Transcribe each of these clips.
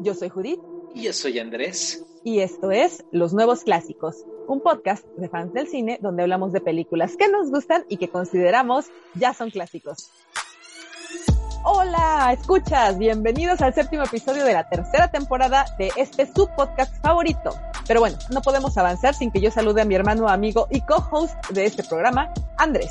Yo soy Judith. Y yo soy Andrés. Y esto es Los Nuevos Clásicos, un podcast de fans del cine donde hablamos de películas que nos gustan y que consideramos ya son clásicos. Hola, escuchas, bienvenidos al séptimo episodio de la tercera temporada de este subpodcast favorito. Pero bueno, no podemos avanzar sin que yo salude a mi hermano, amigo y co-host de este programa, Andrés.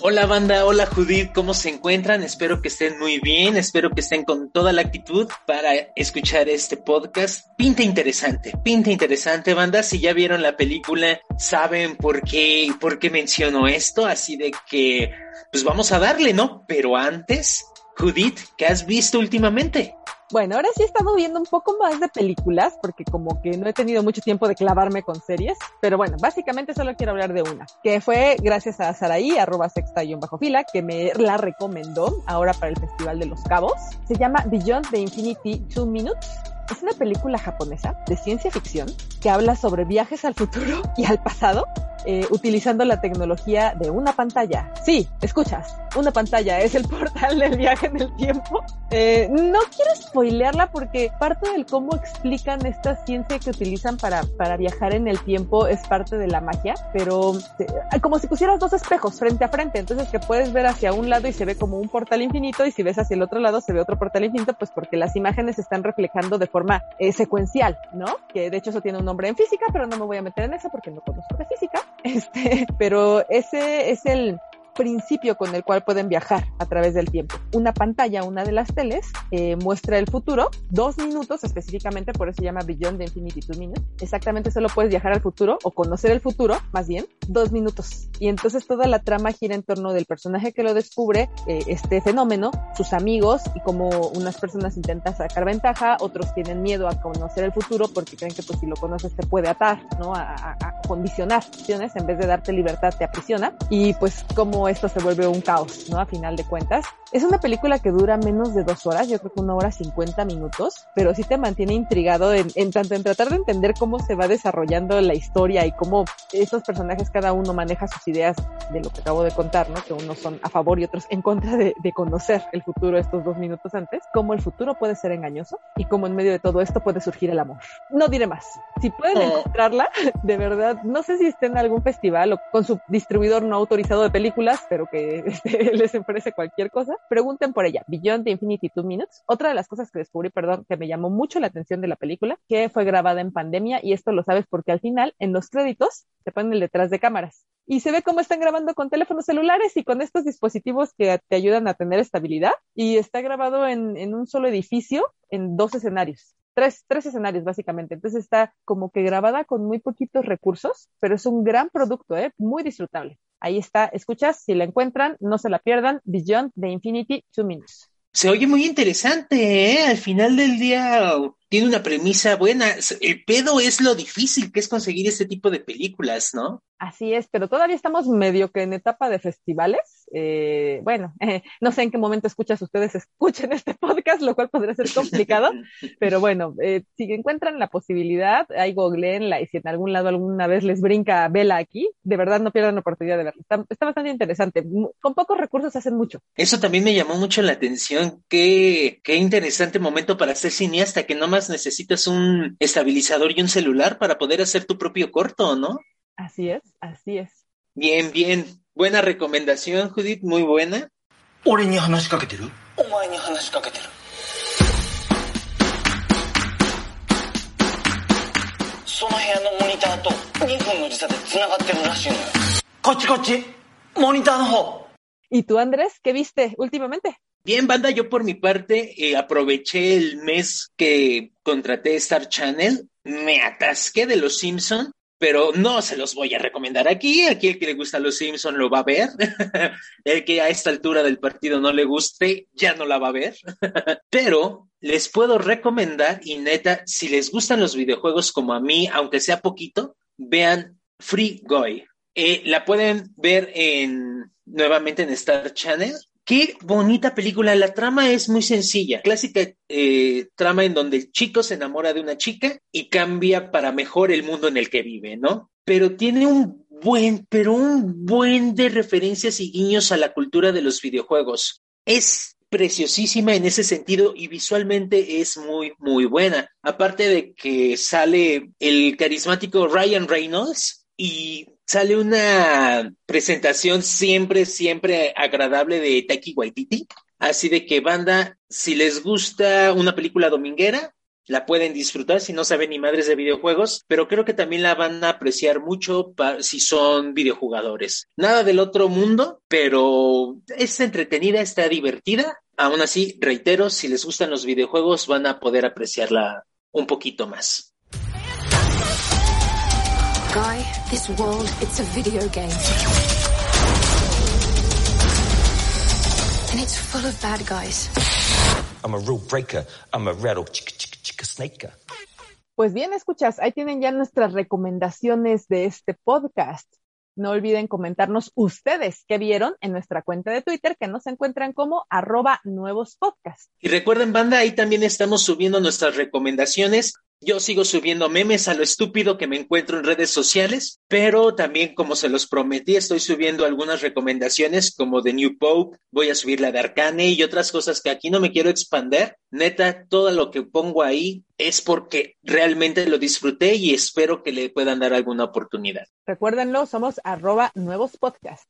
Hola banda, hola Judith, ¿cómo se encuentran? Espero que estén muy bien, espero que estén con toda la actitud para escuchar este podcast. Pinta interesante, pinta interesante banda, si ya vieron la película, saben por qué, por qué menciono esto, así de que, pues vamos a darle, ¿no? Pero antes, Judith, ¿qué has visto últimamente? Bueno, ahora sí he estado viendo un poco más de películas, porque como que no he tenido mucho tiempo de clavarme con series, pero bueno, básicamente solo quiero hablar de una, que fue gracias a Saraí, arroba sexta y bajo fila, que me la recomendó ahora para el Festival de los Cabos. Se llama Beyond the Infinity Two Minutes. Es una película japonesa de ciencia ficción que habla sobre viajes al futuro y al pasado eh, utilizando la tecnología de una pantalla. Sí, escuchas, una pantalla es el portal del viaje en el tiempo. Eh, no quiero spoilearla porque parte del cómo explican esta ciencia que utilizan para, para viajar en el tiempo es parte de la magia, pero eh, como si pusieras dos espejos frente a frente, entonces que puedes ver hacia un lado y se ve como un portal infinito y si ves hacia el otro lado se ve otro portal infinito, pues porque las imágenes están reflejando de forma eh, secuencial, ¿no? Que de hecho eso tiene un nombre en física, pero no me voy a meter en eso porque no conozco de física. Este, pero ese es el, principio con el cual pueden viajar a través del tiempo. Una pantalla, una de las teles, eh, muestra el futuro, dos minutos específicamente, por eso se llama Beyond the Infinity Two Minutes. Exactamente solo puedes viajar al futuro o conocer el futuro, más bien, dos minutos. Y entonces toda la trama gira en torno del personaje que lo descubre, eh, este fenómeno, sus amigos y como unas personas intentan sacar ventaja, otros tienen miedo a conocer el futuro porque creen que pues si lo conoces te puede atar, ¿no? A, a, a condicionar, en vez de darte libertad te aprisiona. Y pues como esto se vuelve un caos, ¿no? A final de cuentas. Es una película que dura menos de dos horas, yo creo que una hora cincuenta minutos, pero sí te mantiene intrigado en, en tanto en tratar de entender cómo se va desarrollando la historia y cómo estos personajes cada uno maneja sus ideas de lo que acabo de contar, ¿no? Que unos son a favor y otros en contra de, de conocer el futuro estos dos minutos antes, cómo el futuro puede ser engañoso y cómo en medio de todo esto puede surgir el amor. No diré más. Si pueden encontrarla, de verdad, no sé si esté en algún festival o con su distribuidor no autorizado de películas, pero que este, les ofrece cualquier cosa, pregunten por ella, Beyond the Infinity Two Minutes. Otra de las cosas que descubrí, perdón, que me llamó mucho la atención de la película, que fue grabada en pandemia y esto lo sabes porque al final, en los créditos, te ponen el detrás de cámaras y se ve cómo están grabando con teléfonos celulares y con estos dispositivos que te ayudan a tener estabilidad y está grabado en, en un solo edificio en dos escenarios. Tres, tres, escenarios básicamente. Entonces está como que grabada con muy poquitos recursos, pero es un gran producto, ¿eh? muy disfrutable. Ahí está, escuchas, si la encuentran, no se la pierdan, Beyond the Infinity Two Minutes. Se oye muy interesante, ¿eh? Al final del día tiene una premisa buena. El pedo es lo difícil que es conseguir este tipo de películas, ¿no? Así es, pero todavía estamos medio que en etapa de festivales. Eh, bueno, eh, no sé en qué momento escuchas ustedes, escuchen este podcast, lo cual podría ser complicado, pero bueno, eh, si encuentran la posibilidad, ahí googleenla y si en algún lado alguna vez les brinca vela aquí, de verdad no pierdan la oportunidad de verla. Está, está, bastante interesante. Con pocos recursos hacen mucho. Eso también me llamó mucho la atención. Qué, qué interesante momento para ser cineasta, que no necesitas un estabilizador y un celular para poder hacer tu propio corto, ¿no? Así es, así es. Bien, bien. Buena recomendación, Judith, muy buena. ¿Y tú, Andrés, qué viste últimamente? Bien, banda, yo por mi parte eh, aproveché el mes que contraté Star Channel, me atasqué de Los Simpson, pero no se los voy a recomendar aquí. Aquí el que le gusta Los Simpson lo va a ver. el que a esta altura del partido no le guste, ya no la va a ver. pero les puedo recomendar, y neta, si les gustan los videojuegos como a mí, aunque sea poquito, vean Free Guy. Eh, la pueden ver en nuevamente en Star Channel. Qué bonita película. La trama es muy sencilla. Clásica eh, trama en donde el chico se enamora de una chica y cambia para mejor el mundo en el que vive, ¿no? Pero tiene un buen, pero un buen de referencias y guiños a la cultura de los videojuegos. Es preciosísima en ese sentido y visualmente es muy, muy buena. Aparte de que sale el carismático Ryan Reynolds y sale una presentación siempre, siempre agradable de Taiki Waititi. Así de que, banda, si les gusta una película dominguera, la pueden disfrutar si no saben ni madres de videojuegos, pero creo que también la van a apreciar mucho si son videojugadores. Nada del otro mundo, pero es entretenida, está divertida. Aún así, reitero, si les gustan los videojuegos van a poder apreciarla un poquito más. Guy, this world, it's a video game. And it's full of bad guys. I'm a rule breaker. I'm a rattle chica chica chica snake. Pues bien, escuchas, ahí tienen ya nuestras recomendaciones de este podcast. No olviden comentarnos ustedes qué vieron en nuestra cuenta de Twitter que nos encuentran como arroba nuevos podcasts. Y recuerden, banda, ahí también estamos subiendo nuestras recomendaciones yo sigo subiendo memes a lo estúpido que me encuentro en redes sociales, pero también, como se los prometí, estoy subiendo algunas recomendaciones como de New Pope, voy a subir la de Arcane y otras cosas que aquí no me quiero expander. Neta, todo lo que pongo ahí es porque realmente lo disfruté y espero que le puedan dar alguna oportunidad. Recuérdenlo, somos arroba nuevos podcasts.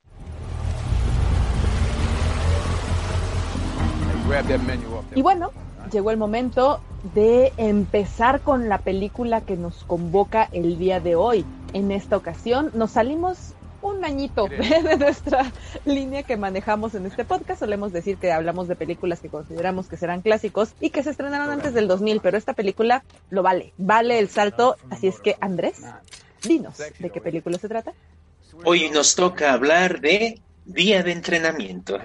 Y bueno, llegó el momento de empezar con la película que nos convoca el día de hoy. En esta ocasión nos salimos un añito de nuestra línea que manejamos en este podcast. Solemos decir que hablamos de películas que consideramos que serán clásicos y que se estrenaron antes del 2000, pero esta película lo vale, vale el salto. Así es que, Andrés, dinos de qué película se trata. Hoy nos toca hablar de Día de Entrenamiento.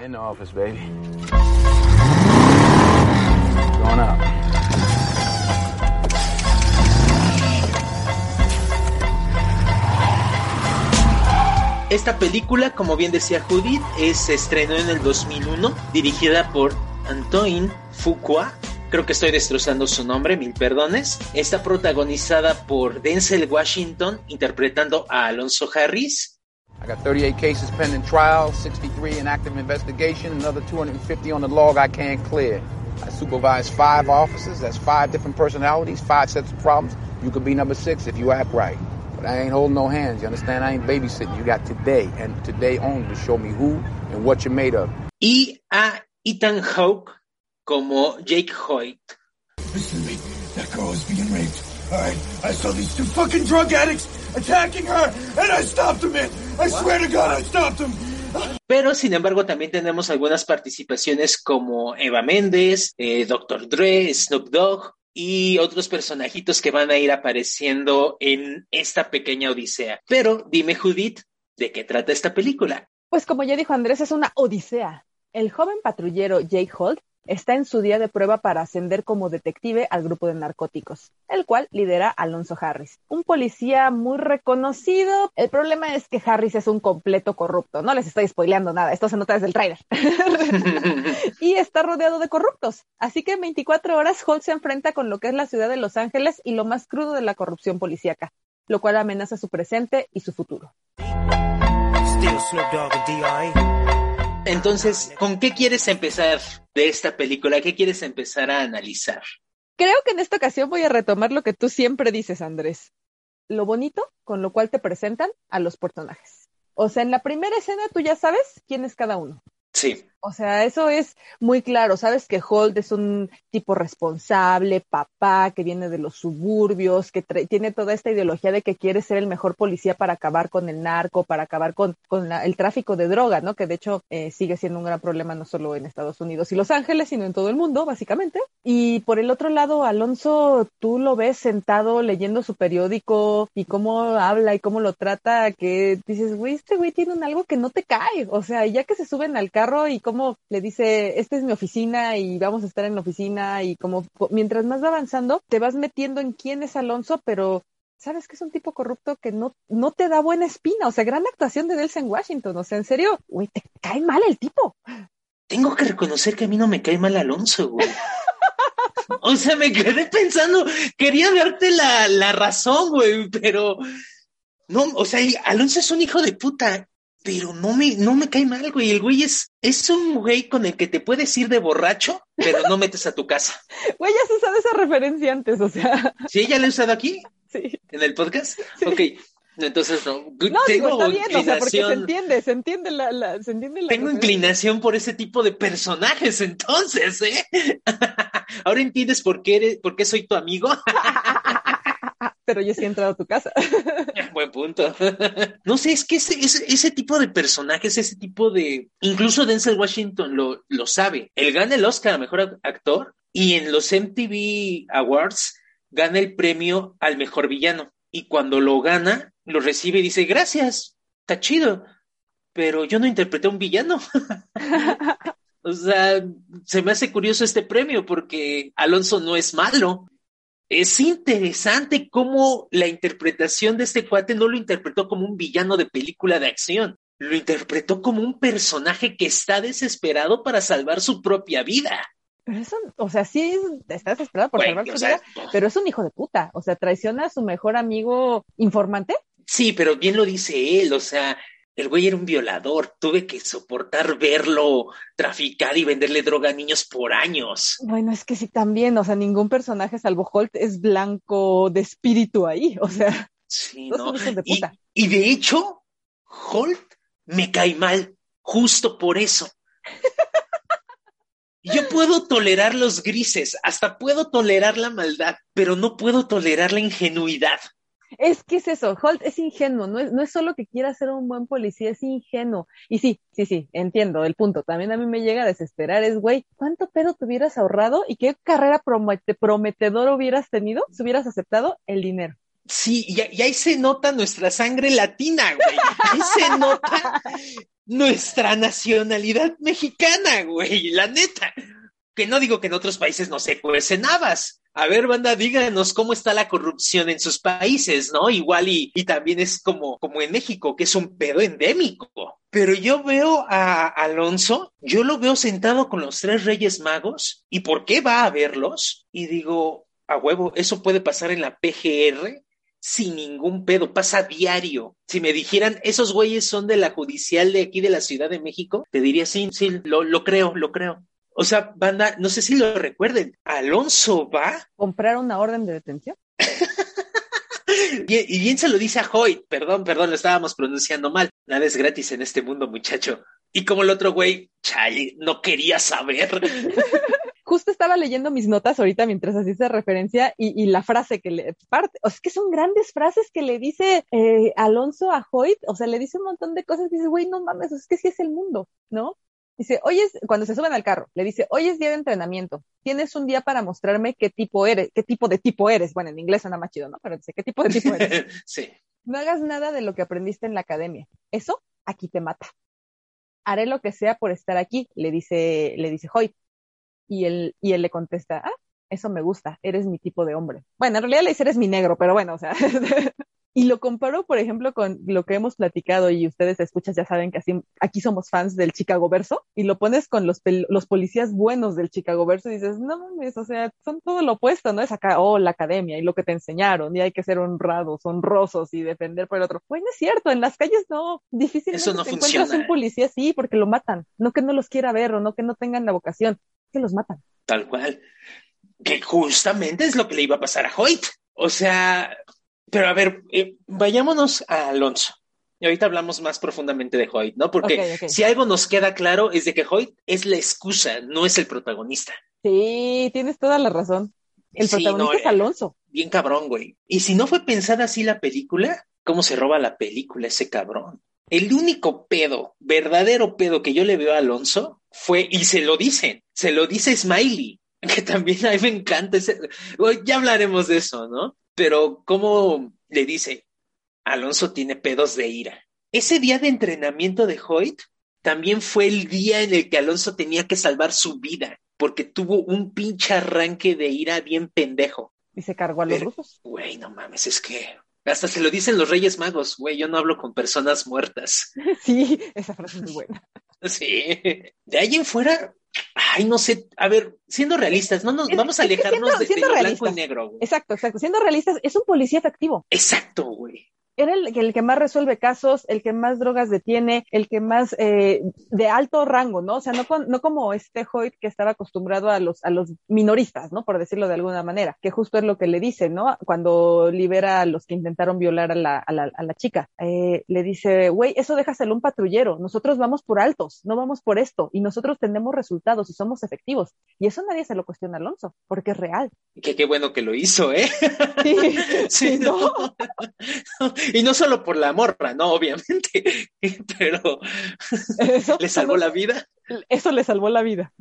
Esta película, como bien decía Judith, es, se estrenó en el 2001, dirigida por Antoine Fuqua. Creo que estoy destrozando su nombre, mil perdones. Está protagonizada por Denzel Washington interpretando a Alonso Harris. I got 38 cases pending trial, 63 in active investigation, another 250 on the log I can't clear. I supervise five officers, that's five different personalities, five sets of problems. You could be number six if you act right. But I ain't holding no hands. You understand? I ain't babysitting. You got today and today only to show me who and what you're made of. Y a Ethan Hawke como Jake Hoyt. Listen to me. That girl is being raped. All right. I saw these two fucking drug addicts attacking her, and I stopped them. Man. I what? swear to God, I stopped them. Pero, sin embargo, también tenemos algunas participaciones como Eva Méndez, eh, Dr. Dre, Snoop Dogg, y otros personajitos que van a ir apareciendo en esta pequeña odisea. Pero dime, Judith, ¿de qué trata esta película? Pues como ya dijo Andrés, es una odisea. El joven patrullero Jake Holt está en su día de prueba para ascender como detective al grupo de narcóticos, el cual lidera Alonso Harris, un policía muy reconocido. El problema es que Harris es un completo corrupto. No les estoy spoileando nada, esto se nota desde el trailer. y está rodeado de corruptos. Así que en 24 horas Holt se enfrenta con lo que es la ciudad de Los Ángeles y lo más crudo de la corrupción policíaca, lo cual amenaza su presente y su futuro. Entonces, ¿con qué quieres empezar de esta película? ¿Qué quieres empezar a analizar? Creo que en esta ocasión voy a retomar lo que tú siempre dices, Andrés. Lo bonito con lo cual te presentan a los personajes. O sea, en la primera escena tú ya sabes quién es cada uno. Sí. O sea, eso es muy claro. Sabes que Holt es un tipo responsable, papá, que viene de los suburbios, que tiene toda esta ideología de que quiere ser el mejor policía para acabar con el narco, para acabar con, con el tráfico de droga, ¿no? Que de hecho eh, sigue siendo un gran problema no solo en Estados Unidos y Los Ángeles, sino en todo el mundo, básicamente. Y por el otro lado, Alonso, tú lo ves sentado leyendo su periódico y cómo habla y cómo lo trata, que dices, güey, este güey tiene un algo que no te cae. O sea, ya que se suben al carro y cómo le dice, esta es mi oficina y vamos a estar en la oficina y como mientras más va avanzando, te vas metiendo en quién es Alonso, pero sabes que es un tipo corrupto que no, no te da buena espina. O sea, gran actuación de Delson Washington. O sea, en serio, güey, te cae mal el tipo. Tengo que reconocer que a mí no me cae mal Alonso, güey. o sea, me quedé pensando, quería darte la, la razón, güey, pero no, o sea, Alonso es un hijo de puta pero no me, no me cae mal, güey. El güey es, es un güey con el que te puedes ir de borracho, pero no metes a tu casa. Güey, ya has usado esa referencia antes, o sea. ¿Sí? ¿Ya la he usado aquí? Sí. ¿En el podcast? Ok. Entonces, no. No, digo, está bien, o sea, porque se entiende, se entiende la, la se entiende la Tengo referencia. inclinación por ese tipo de personajes, entonces, ¿eh? Ahora entiendes por qué, eres, por qué soy tu amigo. Pero yo sí he entrado a tu casa. Buen punto. No sé, es que ese, ese, ese tipo de personajes, ese tipo de... Incluso Denzel Washington lo, lo sabe. Él gana el Oscar a Mejor Actor y en los MTV Awards gana el premio al Mejor Villano. Y cuando lo gana, lo recibe y dice, gracias, está chido, pero yo no interpreté a un villano. o sea, se me hace curioso este premio porque Alonso no es malo. Es interesante cómo la interpretación de este cuate no lo interpretó como un villano de película de acción, lo interpretó como un personaje que está desesperado para salvar su propia vida. Pero eso, o sea, sí es- está desesperado por salvar su o sea, vida, pero es un hijo de puta. O sea, traiciona a su mejor amigo informante. Sí, pero bien lo dice él, o sea, el güey era un violador, tuve que soportar verlo traficar y venderle droga a niños por años. Bueno, es que sí también, o sea, ningún personaje salvo Holt es blanco de espíritu ahí. O sea, Sí, ¿no? de Y, puta. y de hecho, Holt me cae mal, justo por eso. Yo puedo tolerar los grises, hasta puedo tolerar la maldad, pero no puedo tolerar la ingenuidad. Es que es eso, Holt es ingenuo, no es, no es solo que quiera ser un buen policía, es ingenuo. Y sí, sí, sí, entiendo el punto. También a mí me llega a desesperar, es, güey, ¿cuánto pedo te hubieras ahorrado y qué carrera promete- prometedora hubieras tenido si hubieras aceptado el dinero? Sí, y, y ahí se nota nuestra sangre latina, güey. Ahí se nota nuestra nacionalidad mexicana, güey, la neta. Que no digo que en otros países no se cuecen habas. A ver, banda, díganos cómo está la corrupción en sus países, ¿no? Igual y, también es como, como en México, que es un pedo endémico. Pero yo veo a Alonso, yo lo veo sentado con los tres reyes magos, ¿y por qué va a verlos? Y digo, a huevo, eso puede pasar en la PGR sin ningún pedo, pasa diario. Si me dijeran, esos güeyes son de la judicial de aquí de la Ciudad de México, te diría, sí, sí, lo creo, lo creo. O sea, banda, no sé si lo recuerden, Alonso va ¿Comprar una orden de detención? y, y bien se lo dice a Hoy, perdón, perdón, lo estábamos pronunciando mal. Nada es gratis en este mundo, muchacho. Y como el otro güey, chale, no quería saber. Justo estaba leyendo mis notas ahorita mientras hacía esa referencia y, y la frase que le parte, o sea, es que son grandes frases que le dice eh, Alonso a Hoyt, o sea, le dice un montón de cosas que dice, güey, no mames, es que sí es el mundo, ¿no? Dice, hoy es, cuando se suben al carro, le dice, hoy es día de entrenamiento, tienes un día para mostrarme qué tipo eres, qué tipo de tipo eres. Bueno, en inglés suena más chido, ¿no? Pero dice, ¿qué tipo de tipo eres? sí. No hagas nada de lo que aprendiste en la academia. Eso aquí te mata. Haré lo que sea por estar aquí, le dice, le dice Hoyt. Y él, y él le contesta, ah, eso me gusta, eres mi tipo de hombre. Bueno, en realidad le dice, eres mi negro, pero bueno, o sea. y lo comparo, por ejemplo, con lo que hemos platicado y ustedes escuchas ya saben que así, aquí somos fans del Chicago Verso y lo pones con los, los policías buenos del Chicago Verso y dices, no mames, o sea, son todo lo opuesto, ¿no? Es acá, oh, la academia y lo que te enseñaron y hay que ser honrados, honrosos y defender por el otro. Bueno, es cierto, en las calles no, difícilmente Eso no te encuentras funciona. un policía así porque lo matan, no que no los quiera ver o no que no tengan la vocación, que los matan. Tal cual. Que justamente es lo que le iba a pasar a Hoyt. O sea, pero a ver, eh, vayámonos a Alonso. Y ahorita hablamos más profundamente de Hoyt, ¿no? Porque si algo nos queda claro es de que Hoyt es la excusa, no es el protagonista. Sí, tienes toda la razón. El Sí, protagonista no, es eh, Alonso. Bien cabrón, güey. Y si no fue pensada así la película, ¿cómo se roba la película ese cabrón? El único pedo, verdadero pedo que yo le veo a Alonso fue, y se lo dicen, se lo dice Smiley, que también a mí me encanta ese, bueno, ya hablaremos de eso, ¿no? Pero cómo le dice, Alonso tiene pedos de ira. Ese día de entrenamiento de Hoyt también fue el día en el que Alonso tenía que salvar su vida, porque tuvo un pinche arranque de ira bien pendejo. Y se cargó a los Pero- rusos. Güey, no mames, es que hasta se lo dicen los Reyes Magos, güey, yo no hablo con personas muertas. Sí, esa frase es muy buena. Sí. De ahí en fuera, ay, no sé, a ver, siendo realistas, no nos Es- vamos a alejarnos siendo- de, de lo blanco y negro, güey. Exacto, exacto. Siendo realistas, es un policía efectivo. Exacto, güey. Era el, el, que más resuelve casos, el que más drogas detiene, el que más eh, de alto rango, ¿no? O sea, no, con, no como este Hoyt que estaba acostumbrado a los, a los minoristas, ¿no? Por decirlo de alguna manera, que justo es lo que le dice, ¿no? Cuando libera a los que intentaron violar a la, a la, a la chica, eh, le dice, güey, eso déjaselo un patrullero, nosotros vamos por altos, no vamos por esto, y nosotros tenemos resultados y somos efectivos. Y eso nadie se lo cuestiona a Alonso, porque es real. Que qué bueno que lo hizo, ¿eh? Sí, sí, ¿no? Y no solo por la morra, no, obviamente, pero eso, le salvó la vida. Eso le salvó la vida.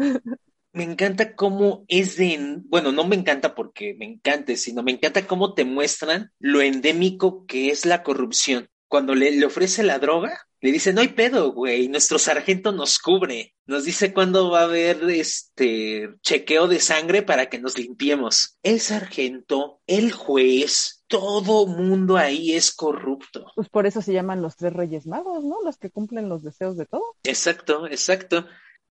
Me encanta cómo es de, bueno, no me encanta porque me encante, sino me encanta cómo te muestran lo endémico que es la corrupción. Cuando le, le ofrece la droga, le dice, no hay pedo, güey, nuestro sargento nos cubre, nos dice cuándo va a haber este chequeo de sangre para que nos limpiemos. El sargento, el juez, todo mundo ahí es corrupto. Pues por eso se llaman los tres reyes magos, ¿no? Los que cumplen los deseos de todo. Exacto, exacto.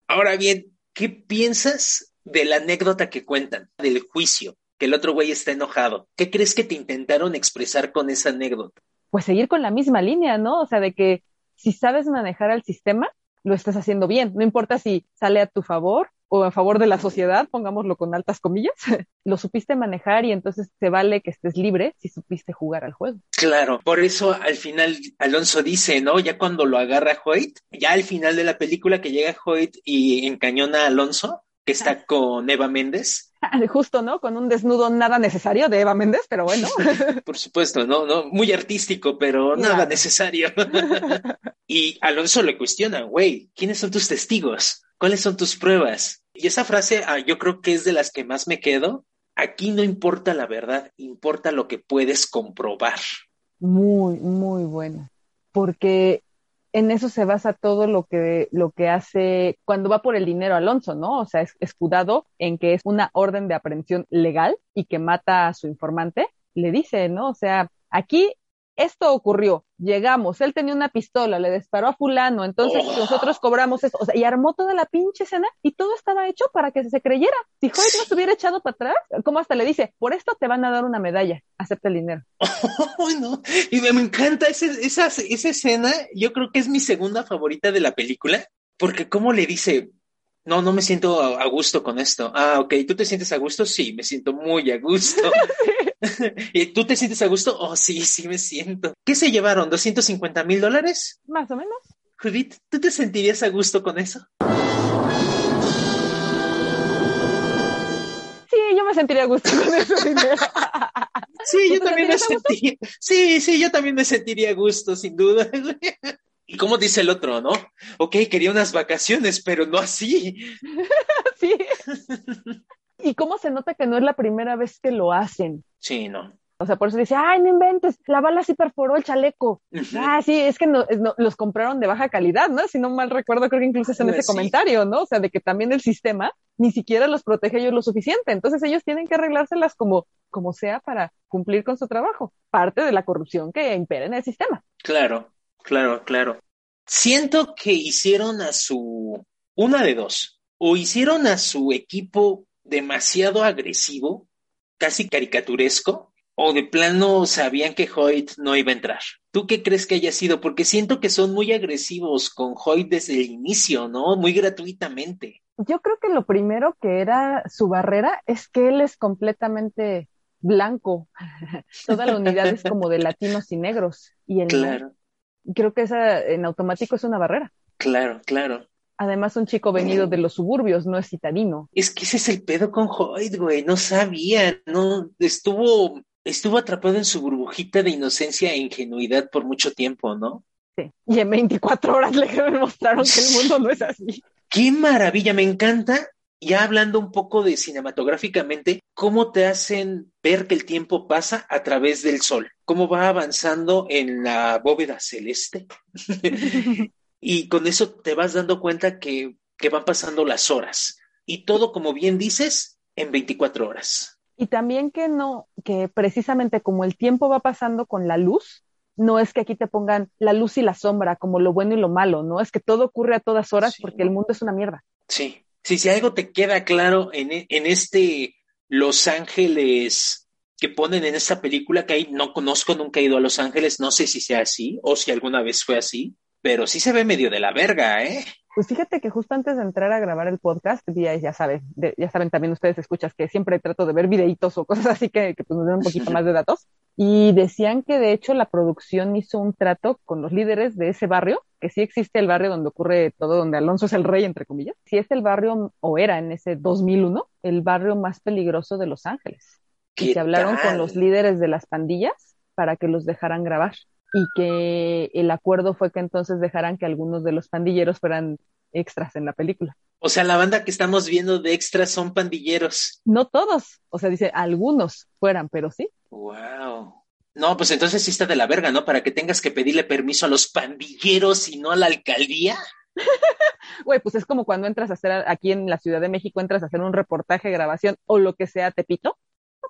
Ahora bien, ¿qué piensas de la anécdota que cuentan del juicio? Que el otro güey está enojado. ¿Qué crees que te intentaron expresar con esa anécdota? Pues seguir con la misma línea, ¿no? O sea, de que si sabes manejar al sistema, lo estás haciendo bien. No importa si sale a tu favor o a favor de la sociedad, pongámoslo con altas comillas, lo supiste manejar y entonces te vale que estés libre si supiste jugar al juego. Claro, por eso al final Alonso dice, ¿no? Ya cuando lo agarra Hoyt, ya al final de la película que llega Hoyt y encañona a Alonso, que está con Eva Méndez. Justo, ¿no? Con un desnudo nada necesario de Eva Méndez, pero bueno. Por supuesto, no, no, muy artístico, pero nada necesario. y Alonso le cuestiona, güey, ¿quiénes son tus testigos? ¿Cuáles son tus pruebas? Y esa frase ah, yo creo que es de las que más me quedo. Aquí no importa la verdad, importa lo que puedes comprobar. Muy, muy buena. Porque en eso se basa todo lo que, lo que hace cuando va por el dinero Alonso, ¿no? O sea, es escudado en que es una orden de aprehensión legal y que mata a su informante, le dice, ¿no? O sea, aquí esto ocurrió, llegamos, él tenía una pistola, le disparó a fulano, entonces oh. nosotros cobramos esto, o sea, y armó toda la pinche escena y todo estaba hecho para que se creyera. Si Hoyt no se hubiera echado para atrás, como hasta le dice, por esto te van a dar una medalla, acepta el dinero. Oh, no. Y me, me encanta ese, esa, esa escena, yo creo que es mi segunda favorita de la película, porque como le dice, no, no me siento a, a, gusto con esto. Ah, ok, ¿tú te sientes a gusto? Sí, me siento muy a gusto. ¿Y tú te sientes a gusto? Oh, sí, sí me siento. ¿Qué se llevaron? ¿250 mil dólares? Más o menos. Judith, ¿tú te sentirías a gusto con eso? Sí, yo me sentiría a gusto con ese dinero. Sí, yo también me sentiría. Sí, sí, yo también me sentiría a gusto, sin duda. Y como dice el otro, ¿no? Ok, quería unas vacaciones, pero no así. sí. Y cómo se nota que no es la primera vez que lo hacen. Sí, no. O sea, por eso dice, ay, no inventes, la bala sí perforó el chaleco. Uh -huh. Ah, sí, es que no, no, los compraron de baja calidad, ¿no? Si no mal recuerdo, creo que incluso es en ese sí. comentario, ¿no? O sea, de que también el sistema ni siquiera los protege ellos lo suficiente. Entonces ellos tienen que arreglárselas como, como sea para cumplir con su trabajo. Parte de la corrupción que impera en el sistema. Claro, claro, claro. Siento que hicieron a su, una de dos, o hicieron a su equipo demasiado agresivo, casi caricaturesco, o de plano sabían que Hoyt no iba a entrar. ¿Tú qué crees que haya sido? Porque siento que son muy agresivos con Hoyt desde el inicio, ¿no? Muy gratuitamente. Yo creo que lo primero que era su barrera es que él es completamente blanco. Toda la unidad es como de latinos y negros. Y él claro. Creo que esa en automático es una barrera. Claro, claro. Además, un chico venido de los suburbios, no es citadino. Es que ese es el pedo con Hoyt, güey. No sabía, no estuvo estuvo atrapado en su burbujita de inocencia e ingenuidad por mucho tiempo, ¿no? Sí. Y en 24 horas le demostraron que el mundo no es así. ¡Qué maravilla! Me encanta, ya hablando un poco de cinematográficamente, cómo te hacen ver que el tiempo pasa a través del sol, cómo va avanzando en la bóveda celeste. y con eso te vas dando cuenta que, que van pasando las horas. Y todo, como bien dices, en 24 horas. Y también que no, que precisamente como el tiempo va pasando con la luz, no es que aquí te pongan la luz y la sombra como lo bueno y lo malo, ¿no? Es que todo ocurre a todas horas sí. porque el mundo es una mierda. Sí, sí, si algo te queda claro en, en este Los Ángeles que ponen en esta película que ahí no conozco, nunca he ido a Los Ángeles, no sé si sea así o si alguna vez fue así, pero sí se ve medio de la verga, ¿eh? Pues fíjate que justo antes de entrar a grabar el podcast, ya, ya saben, ya saben también ustedes escuchas que siempre trato de ver videitos o cosas así que, que pues nos den un poquito más de datos. Y decían que de hecho la producción hizo un trato con los líderes de ese barrio, que sí existe el barrio donde ocurre todo, donde Alonso es el rey, entre comillas. Si es el barrio, o era en ese 2001, el barrio más peligroso de Los Ángeles. Y se hablaron con los líderes de las pandillas para que los dejaran grabar y que el acuerdo fue que entonces dejaran que algunos de los pandilleros fueran extras en la película. O sea, la banda que estamos viendo de extras son pandilleros. No todos, o sea, dice algunos fueran, pero sí. Wow. No, pues entonces sí está de la verga, ¿no? Para que tengas que pedirle permiso a los pandilleros y no a la alcaldía. Güey, pues es como cuando entras a hacer aquí en la Ciudad de México, entras a hacer un reportaje, grabación o lo que sea, Tepito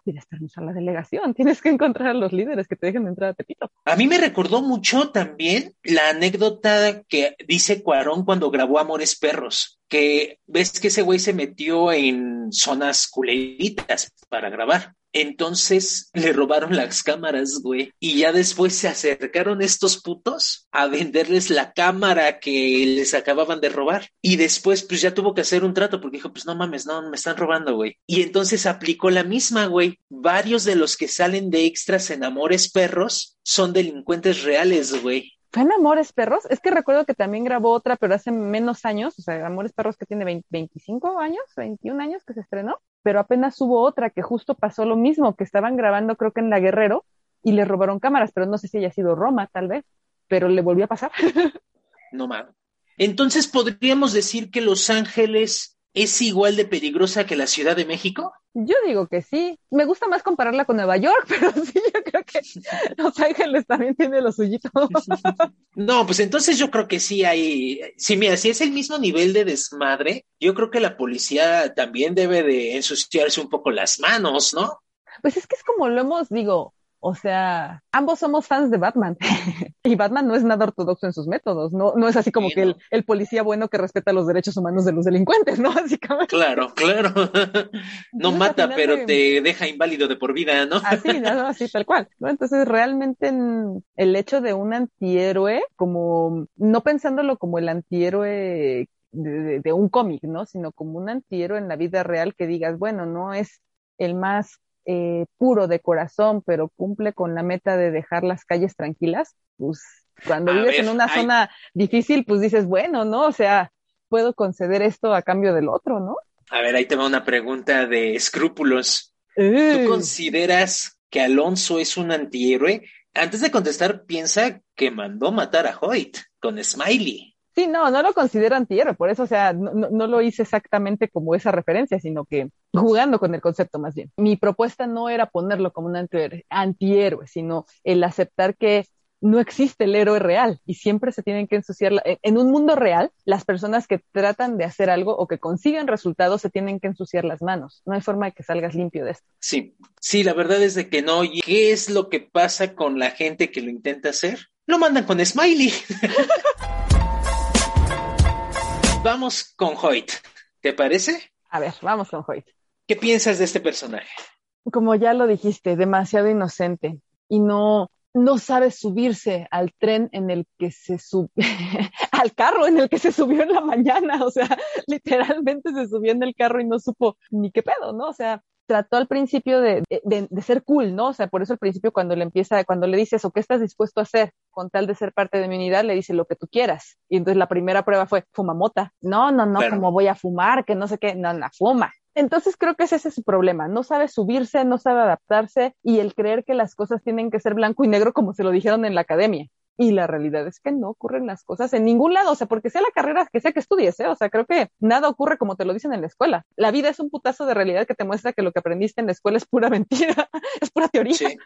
pides permiso a la delegación, tienes que encontrar a los líderes que te dejen entrar a Tepito. A mí me recordó mucho también la anécdota que dice Cuarón cuando grabó Amores Perros, que ves que ese güey se metió en zonas culeritas para grabar. Entonces le robaron las cámaras, güey. Y ya después se acercaron estos putos a venderles la cámara que les acababan de robar. Y después, pues ya tuvo que hacer un trato porque dijo, pues no mames, no, me están robando, güey. Y entonces aplicó la misma, güey. Varios de los que salen de extras en Amores Perros son delincuentes reales, güey. ¿Fue en Amores Perros? Es que recuerdo que también grabó otra, pero hace menos años, o sea, Amores Perros que tiene 25 años, 21 años que se estrenó pero apenas hubo otra que justo pasó lo mismo, que estaban grabando creo que en La Guerrero y le robaron cámaras, pero no sé si haya sido Roma tal vez, pero le volvió a pasar. no mames. Entonces podríamos decir que Los Ángeles es igual de peligrosa que la Ciudad de México? Yo digo que sí. Me gusta más compararla con Nueva York, pero sí, yo creo que Los Ángeles también tiene lo suyito. No, pues entonces yo creo que sí hay. Sí, mira, si es el mismo nivel de desmadre, yo creo que la policía también debe de ensuciarse un poco las manos, ¿no? Pues es que es como lo hemos, digo, o sea, ambos somos fans de Batman y Batman no es nada ortodoxo en sus métodos, no, no es así como que el, policía bueno que respeta los derechos humanos de los delincuentes, ¿no? Básicamente. Claro, claro. No mata, pero te deja inválido de por vida, ¿no? Así, así tal cual. ¿no? Entonces, realmente el hecho de un antihéroe, como, no pensándolo como el antihéroe de, de un cómic, ¿no? Sino como un antihéroe en la vida real que digas, bueno, no es el más eh, puro de corazón, pero cumple con la meta de dejar las calles tranquilas, pues cuando vives en una zona difícil, pues dices, bueno, ¿no? O sea, puedo conceder esto a cambio del otro, ¿no? A ver, ahí te va una pregunta de escrúpulos. ¿Tú consideras que Alonso es un antihéroe? Antes de contestar, piensa que mandó matar a Hoyt con Smiley. Sí, no, no lo considero antihéroe, por eso, o sea, no, no, lo hice exactamente como esa referencia, sino que jugando con el concepto más bien. Mi propuesta no era ponerlo como un antihéroe, antihéroe sino el aceptar que no existe el héroe real y siempre se tienen que ensuciar. En un mundo real, las personas que tratan de hacer algo o que consiguen resultados se tienen que ensuciar las manos. No hay forma de que salgas limpio de esto. Sí, sí, la verdad es de que no. ¿Y qué es lo que pasa con la gente que lo intenta hacer? Lo mandan con Smiley. Vamos con Hoyt. ¿Te parece? A ver, vamos con Hoyt. ¿Qué piensas de este personaje? Como ya lo dijiste, demasiado inocente y no no sabe subirse al tren en el que se subió, al carro en el que se subió en la mañana, o sea, literalmente se subió en el carro y no supo ni qué pedo, ¿no? O sea, trató al principio de, de, ser cool, ¿no? O sea, por eso al principio cuando le empieza, cuando le dices, ¿o qué estás dispuesto a hacer con tal de ser parte de mi unidad? Le dice lo que tú quieras. Y entonces la primera prueba fue, fuma mota. No, no, no, como voy a fumar, que no sé qué, no, no, fuma. Entonces creo que ese es su problema. No sabe subirse, no sabe adaptarse y el creer que las cosas tienen que ser blanco y negro como se lo dijeron en la academia. Y la realidad es que no ocurren las cosas en ningún lado, o sea, porque sea la carrera que sea que estudies, ¿eh? o sea, creo que nada ocurre como te lo dicen en la escuela. La vida es un putazo de realidad que te muestra que lo que aprendiste en la escuela es pura mentira, es pura teoría. Sí.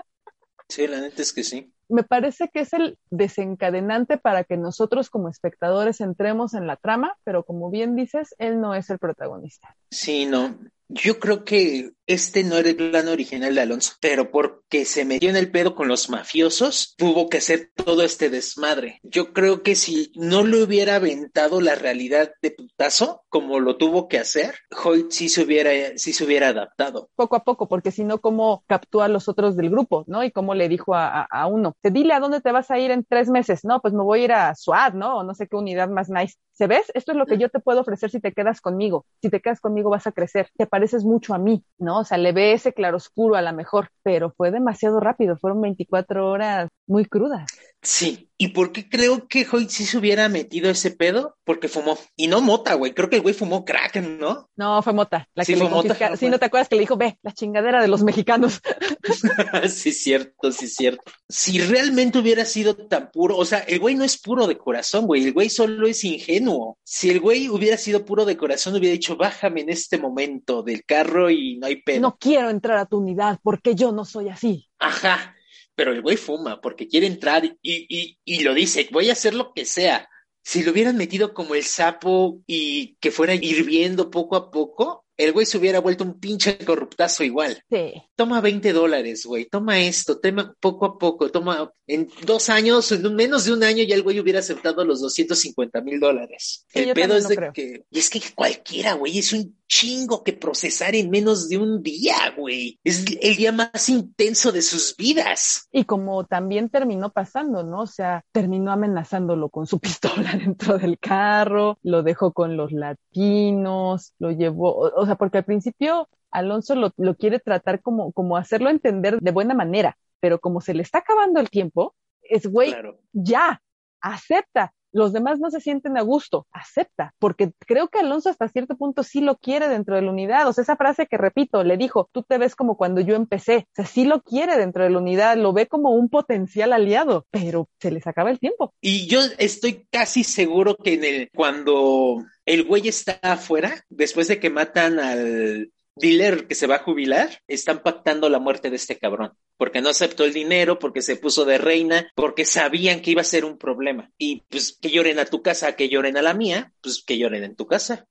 Sí, la neta es que sí. Me parece que es el desencadenante para que nosotros como espectadores entremos en la trama, pero como bien dices, él no es el protagonista. Sí, no. Yo creo que este no era el plan original de Alonso, pero porque se metió en el pedo con los mafiosos, tuvo que hacer todo este desmadre. Yo creo que si no le hubiera aventado la realidad de putazo, como lo tuvo que hacer, Hoyt sí se hubiera, sí se hubiera adaptado. Poco a poco, porque si no, ¿cómo captó a los otros del grupo, no? Y cómo le dijo a, uno, te dile a dónde te vas a ir en tres meses. No, pues me voy a ir a SWAT, ¿no? O no sé qué unidad más nice. ¿Se ves? Esto es lo que yo te puedo ofrecer si te quedas conmigo. Si te quedas conmigo vas a crecer. Te pareces mucho a mí, ¿no? O sea, le ve ese claroscuro a la mejor, pero fue demasiado rápido. Fueron 24 horas muy crudas. Sí, ¿y por qué creo que Hoyt sí se hubiera metido ese pedo? Porque fumó. Y no mota, güey. Creo que el güey fumó crack, ¿no? No, fue mota. La sí, que fue le mota. Sí, ¿no te acuerdas que le dijo, ve, la chingadera de los mexicanos? sí, cierto, sí, cierto. Si realmente hubiera sido tan puro, o sea, el güey no es puro de corazón, güey. El güey solo es ingenuo. Si el güey hubiera sido puro de corazón, hubiera dicho, bájame en este momento del carro y no hay pedo. No quiero entrar a tu unidad porque yo no soy así. Ajá, pero el güey fuma porque quiere entrar y, y, y lo dice, voy a hacer lo que sea. Si lo hubieran metido como el sapo y que fuera hirviendo poco a poco, el güey se hubiera vuelto un pinche corruptazo igual. Sí. Toma 20 dólares, güey, toma esto, tema poco a poco, toma en dos años, en menos de un año ya el güey hubiera aceptado los 250 mil dólares. Sí, el pedo es de creo. que, y es que cualquiera, güey, es un chingo que procesar en menos de un día, güey. Es el día más intenso de sus vidas. Y como también terminó pasando, ¿no? O sea, terminó amenazándolo con su pistola dentro del carro, lo dejó con los latinos, lo llevó, o, o sea, porque al principio Alonso lo, lo quiere tratar como, como hacerlo entender de buena manera, pero como se le está acabando el tiempo, es güey, Claro. ya, acepta. Los demás no se sienten a gusto, acepta, porque creo que Alonso hasta cierto punto sí lo quiere dentro de la unidad. O sea, esa frase que repito, le dijo, tú te ves como cuando yo empecé. O sea, sí lo quiere dentro de la unidad, lo ve como un potencial aliado, pero se les acaba el tiempo. Y yo estoy casi seguro que en el, cuando el güey está afuera, después de que matan al dealer que se va a jubilar, están pactando la muerte de este cabrón. Porque no aceptó el dinero, porque se puso de reina, porque sabían que iba a ser un problema. Y pues que lloren a tu casa, que lloren a la mía, pues que lloren en tu casa.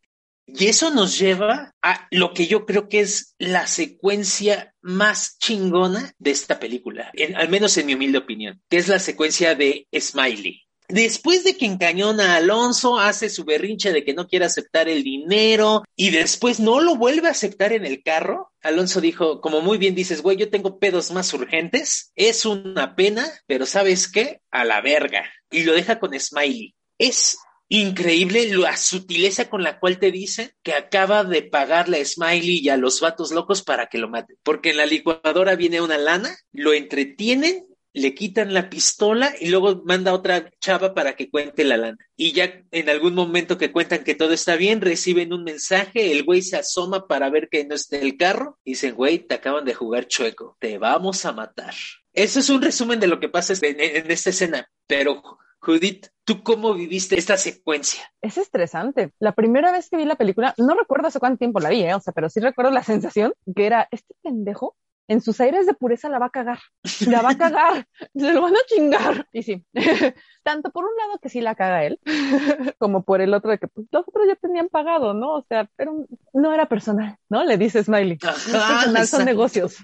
Y eso nos lleva a lo que yo creo que es la secuencia más chingona de esta película, al menos en mi humilde opinión, que es la secuencia de Smiley. Después de que encañona a Alonso, hace su berrinche de que no quiere aceptar el dinero y después no lo vuelve a aceptar en el carro. Alonso dijo, como muy bien dices, güey, yo tengo pedos más urgentes, es una pena, pero ¿sabes qué? A la verga. Y lo deja con Smiley. Es increíble la sutileza con la cual te dice que acaba de pagarle a Smiley y a los vatos locos para que lo maten. Porque en la licuadora viene una lana, lo entretienen, le quitan la pistola y luego manda otra chava para que cuente la lana. Y ya en algún momento que cuentan que todo está bien, reciben un mensaje, el güey se asoma para ver que no está el carro, y dicen, güey, te acaban de jugar chueco, te vamos a matar. Eso es un resumen de lo que pasa en, en esta escena, pero Judith, ¿tú cómo viviste esta secuencia? Es estresante. La primera vez que vi la película, no recuerdo hace cuánto tiempo la vi, ¿eh? o sea, pero sí recuerdo la sensación que era, este pendejo en sus aires de pureza la va a cagar, la va a cagar, se lo van a chingar. Y sí, tanto por un lado que sí la caga él, como por el otro de que pues, los otros ya tenían pagado, ¿no? O sea, pero no era personal, ¿no? Le dice Smiley. No es Ajá, personal, son negocios.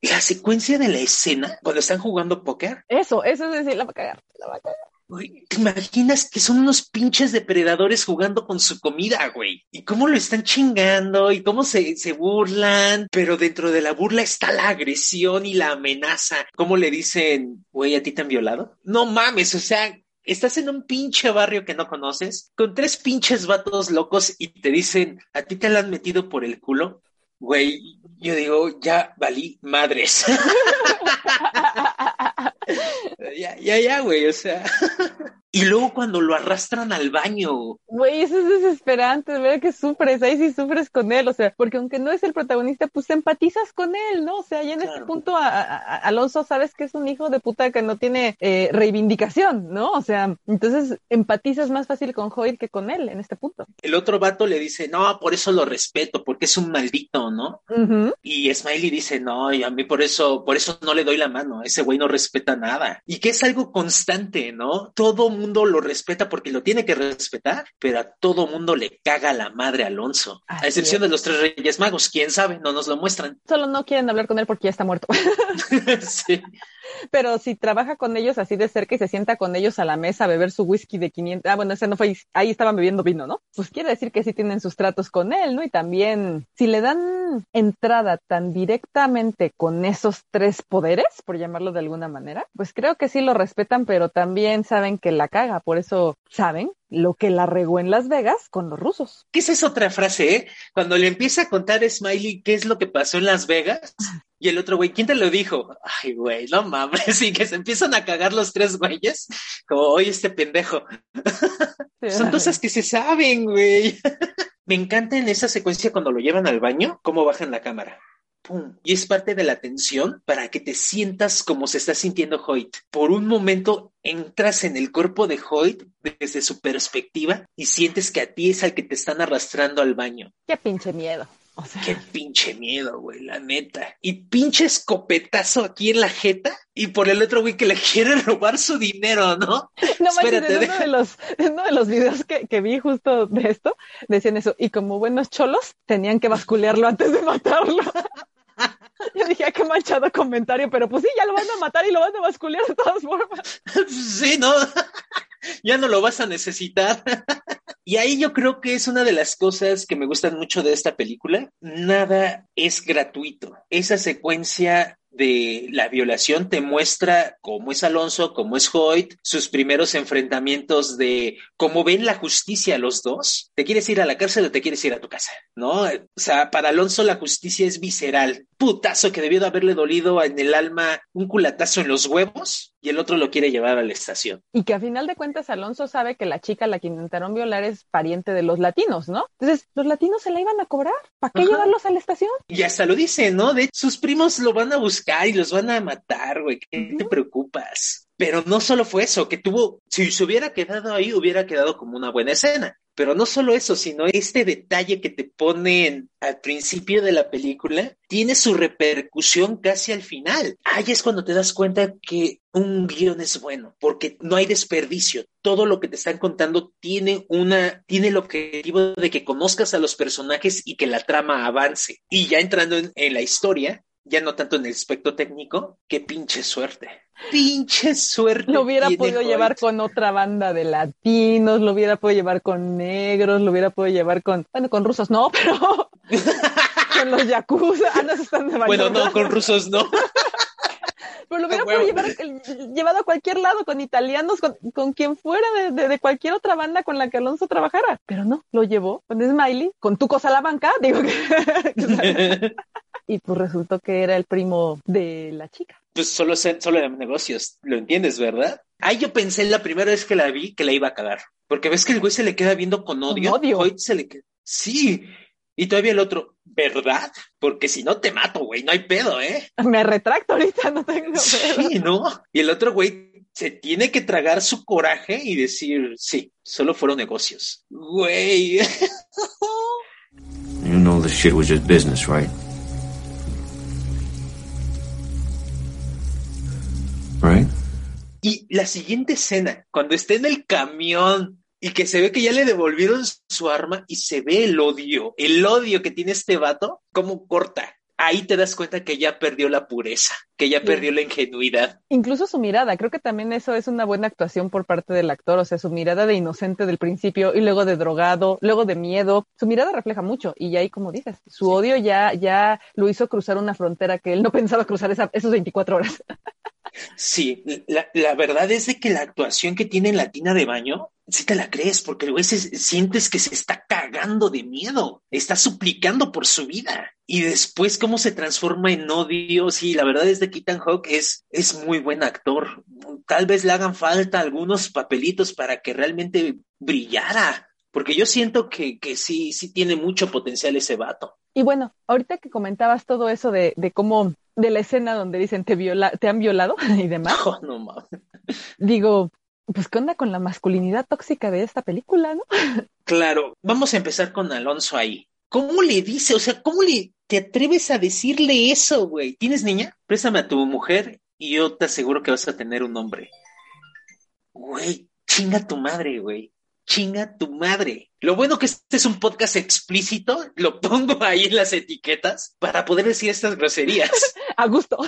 La secuencia de la escena, cuando están jugando póker, Eso, eso es decir, la va a cagar, la va a cagar. ¿Te imaginas que son unos pinches depredadores jugando con su comida, güey? Y cómo lo están chingando y cómo se, se burlan, pero dentro de la burla está la agresión y la amenaza. ¿Cómo le dicen, güey, a ti te han violado? No mames, o sea, Estás en un pinche barrio que no conoces, con tres pinches vatos locos y te dicen, ¿a ti te la han metido por el culo? Güey, yo digo, ya valí madres. ya, ya, ya, güey, o sea. y luego cuando lo arrastran al baño. Güey, eso es desesperante, ver que sufres, ahí sí sufres con él, o sea, porque aunque no es el protagonista, pues empatizas con él, ¿no? O sea, y en Claro. este punto a, a- a- Alonso sabes que es un hijo de puta que no tiene eh, reivindicación, ¿no? O sea, entonces empatizas más fácil con Hoyt que con él en este punto. El otro vato le dice, no, por eso lo respeto, porque es un maldito, ¿no? Y Smiley dice, no, y a mí por eso, por eso no le doy la mano, ese güey no respeta nada. Y que es algo constante, ¿no? Todo mundo lo respeta porque lo tiene que respetar, pero a todo mundo le caga la madre Alonso. Así a excepción es. de los tres Reyes Magos, quién sabe, no nos lo muestran. Solo no quieren hablar con él porque ya está muerto. sí. Pero si trabaja con ellos así de cerca y se sienta con ellos a la mesa a beber su whisky de 500, ah, bueno, ese no fue, ahí estaban bebiendo vino, ¿no? Pues quiere decir que sí tienen sus tratos con él, ¿no? Y también, si le dan entrada tan directamente con esos tres poderes, por llamarlo de alguna manera, pues creo que sí lo respetan, pero también saben que la caga, por eso saben lo que la regó en Las Vegas con los rusos. ¿Qué es esa otra frase, eh? Cuando le empieza a contar a Smiley qué es lo que pasó en Las Vegas, y el otro güey, ¿quién te lo dijo? Ay, güey, no mames, y que se empiezan a cagar los tres güeyes, como, oye, este pendejo. Son cosas que se saben, güey. Me encanta en esa secuencia cuando lo llevan al baño, cómo bajan la cámara. Pum. Y es parte de la tensión para que te sientas como se está sintiendo Hoyt. Por un momento entras en el cuerpo de Hoyt desde su perspectiva y sientes que a ti es al que te están arrastrando al baño. Qué pinche miedo. O sea, Qué pinche miedo, güey, la neta. Y pinche escopetazo aquí en la jeta y por el otro güey que le quiere robar su dinero, ¿no? No manches, Espérate, en uno de los, en uno de los videos que, que vi justo de esto, decían eso, y como buenos cholos, tenían que basculearlo antes de matarlo. Yo dije, "Ah, qué manchado comentario, pero pues sí, ya lo van a matar y lo van a basculear de todas formas. Sí, ¿no? ya no lo vas a necesitar. y ahí yo creo que es una de las cosas que me gustan mucho de esta película. Nada es gratuito. Esa secuencia de la violación te muestra cómo es Alonso, cómo es Hoyt, sus primeros enfrentamientos de cómo ven la justicia los dos. ¿Te quieres ir a la cárcel o te quieres ir a tu casa? ¿No? O sea, para Alonso la justicia es visceral. Putazo que debió de haberle dolido en el alma un culatazo en los huevos y el otro lo quiere llevar a la estación. Y que a final de cuentas Alonso sabe que la chica a la que intentaron violar es pariente de los latinos, ¿no? Entonces, los latinos se la iban a cobrar. ¿Para qué Ajá. llevarlos a la estación? Y hasta lo dice, ¿no? De hecho, sus primos lo van a buscar y los van a matar, güey. ¿Qué te preocupas? Pero no solo fue eso, que tuvo, si se hubiera quedado ahí, hubiera quedado como una buena escena. Pero no solo eso, sino este detalle que te ponen al principio de la película tiene su repercusión casi al final. Ahí es cuando te das cuenta que un guion es bueno, porque no hay desperdicio. Todo lo que te están contando tiene una, tiene el objetivo de que conozcas a los personajes y que la trama avance. Y ya entrando en, en la historia, ya no tanto en el aspecto técnico, qué pinche suerte. Pinche suerte. Lo hubiera podido Hoyt. llevar con otra banda de latinos, lo hubiera podido llevar con negros, lo hubiera podido llevar con, bueno, con rusos no, pero con los yakuza. Ah, no, están de Bueno, no, con rusos no. Pero lo hubiera A podido llevar, llevado a cualquier lado, con italianos, con, con quien fuera de, de- de cualquier otra banda con la que Alonso trabajara. Pero no, lo llevó con Smiley, con Tuco Salamanca, digo que... y pues resultó que era el primo de la chica. pues solo, se- solo eran negocios, lo entiendes, ¿verdad? Ahí yo pensé la primera vez que la vi que la iba a cagar. Porque ves que el güey se le queda viendo con odio. Con odio. Hoyt se le queda. Sí. Y todavía el otro, ¿verdad? Porque si no te mato, güey, no hay pedo, ¿eh? Me retracto ahorita, no tengo pedo. Sí, ¿no? Y el otro güey se tiene que tragar su coraje y decir, sí, solo fueron negocios. Güey. You know this shit was just business, right? Right? Y la siguiente escena, cuando está en el camión y que se ve que ya le devolvieron su arma y se ve el odio, el odio que tiene este vato, cómo corta. Ahí te das cuenta que ya perdió la pureza, que ya Sí. perdió la ingenuidad. Incluso su mirada, creo que también eso es una buena actuación por parte del actor, o sea, su mirada de inocente del principio y luego de drogado, luego de miedo, su mirada refleja mucho y ya ahí como dices, su odio ya ya lo hizo cruzar una frontera que él no pensaba cruzar esa, esos 24 horas. Sí, la, la verdad es de que la actuación que tiene en la tina de baño, sí te la crees, porque el güey se, sientes que se está cagando de miedo, está suplicando por su vida. Y después cómo se transforma en odio, sí, la verdad es de que Ethan Hawke es, es muy buen actor. Tal vez le hagan falta algunos papelitos para que realmente brillara, porque yo siento que, que sí, sí tiene mucho potencial ese vato. Y bueno, ahorita que comentabas todo eso de, de cómo, de la escena donde dicen te viola, te han violado y demás, Oh, no mames. digo, pues qué onda con la masculinidad tóxica de esta película, ¿no? Claro, vamos a empezar con Alonso ahí. ¿Cómo le dice? O sea, ¿cómo le te atreves a decirle eso, güey? ¿Tienes niña? Préstame a tu mujer y yo te aseguro que vas a tener un hombre. Güey, chinga tu madre, güey. Chinga tu madre. Lo bueno que este es un podcast explícito, lo pongo ahí en las etiquetas para poder decir estas groserías. A gusto.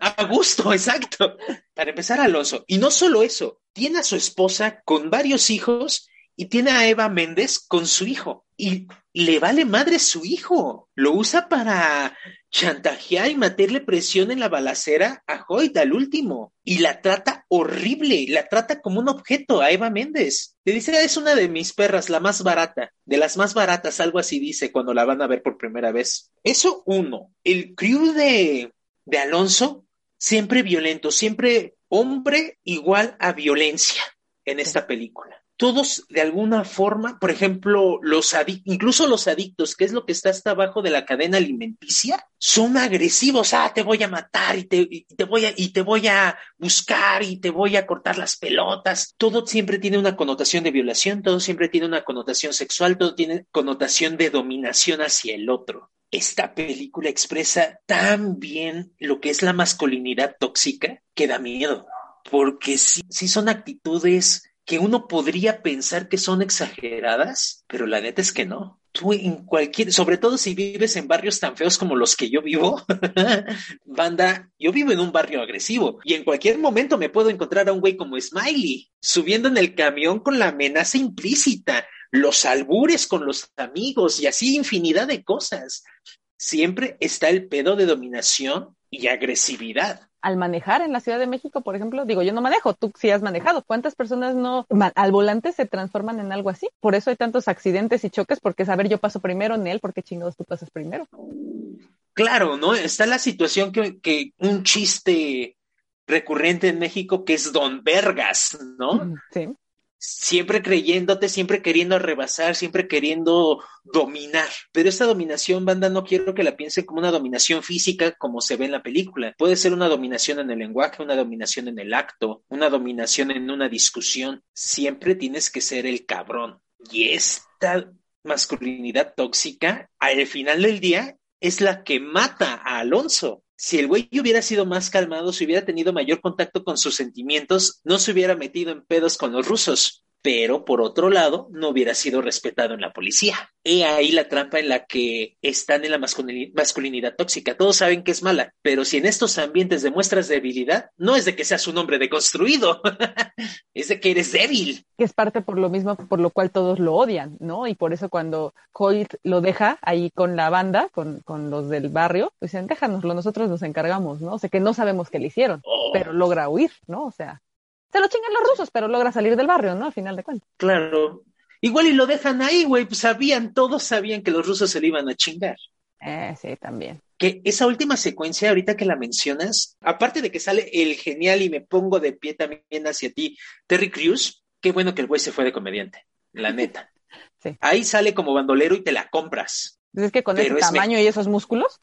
A gusto, exacto. Para empezar, Alonso. Y no solo eso, tiene a su esposa con varios hijos y tiene a Eva Méndez con su hijo. Y le vale madre su hijo. Lo usa para chantajear y meterle presión en la balacera a Hoyt al último. Y la trata horrible, la trata como un objeto a Eva Méndez. Le dice, es una de mis perras, la más barata, de las más baratas, algo así dice cuando la van a ver por primera vez. Eso uno. El crew de, de Alonso, siempre violento, siempre hombre igual a violencia en esta película todos de alguna forma, por ejemplo, los incluso los adictos, que es lo que está hasta abajo de la cadena alimenticia, son agresivos, ah, te voy a matar y te, te voy a, y te voy a buscar y te voy a cortar las pelotas. Todo siempre tiene una connotación de violación, todo siempre tiene una connotación sexual, todo tiene connotación de dominación hacia el otro. Esta película expresa tan bien lo que es la masculinidad tóxica que da miedo, porque sí, sí son actitudes que uno podría pensar que son exageradas, pero la neta es que no. Tú en cualquier, sobre todo si vives en barrios tan feos como los que yo vivo, banda, yo vivo en un barrio agresivo y en cualquier momento me puedo encontrar a un güey como Smiley subiendo en el camión con la amenaza implícita, los albures con los amigos y así infinidad de cosas. Siempre está el pedo de dominación y agresividad al manejar en la Ciudad de México, por ejemplo, digo, yo no manejo, tú sí has manejado. ¿Cuántas personas no al volante se transforman en algo así? Por eso hay tantos accidentes y choques, porque saber yo paso primero en él, porque chingados tú pasas primero. Claro, ¿no? Está la situación que, que un chiste recurrente en México que es Don Vergas, ¿no? Sí siempre creyéndote, siempre queriendo rebasar, siempre queriendo dominar. Pero esta dominación, banda, no quiero que la piensen como una dominación física como se ve en la película. Puede ser una dominación en el lenguaje, una dominación en el acto, una dominación en una discusión. Siempre tienes que ser el cabrón. Y esta masculinidad tóxica, al final del día, es la que mata a Alonso si el güey hubiera sido más calmado, si hubiera tenido mayor contacto con sus sentimientos, no se hubiera metido en pedos con los rusos pero por otro lado no hubiera sido respetado en la policía. He ahí la trampa en la que están en la masculinidad, tóxica. Todos saben que es mala, pero si en estos ambientes demuestras debilidad, no es de que seas un hombre deconstruido, es de que eres débil. Que es parte por lo mismo por lo cual todos lo odian, ¿no? Y por eso cuando Hoyt lo deja ahí con la banda, con, con los del barrio, dicen, déjanoslo, nosotros nos encargamos, ¿no? O sea, que no sabemos qué le hicieron, oh. pero logra huir, ¿no? O sea, se lo chingan los rusos, pero logra salir del barrio, ¿no? Al final de cuentas. Claro. Igual y lo dejan ahí, güey, pues sabían, todos sabían que los rusos se le iban a chingar. Eh, sí, también. Que esa última secuencia, ahorita que la mencionas, aparte de que sale el genial y me pongo de pie también hacia ti, Terry Crews, qué bueno que el güey se fue de comediante, la neta. sí. Ahí sale como bandolero y te la compras. Es que con ese tamaño y esos músculos.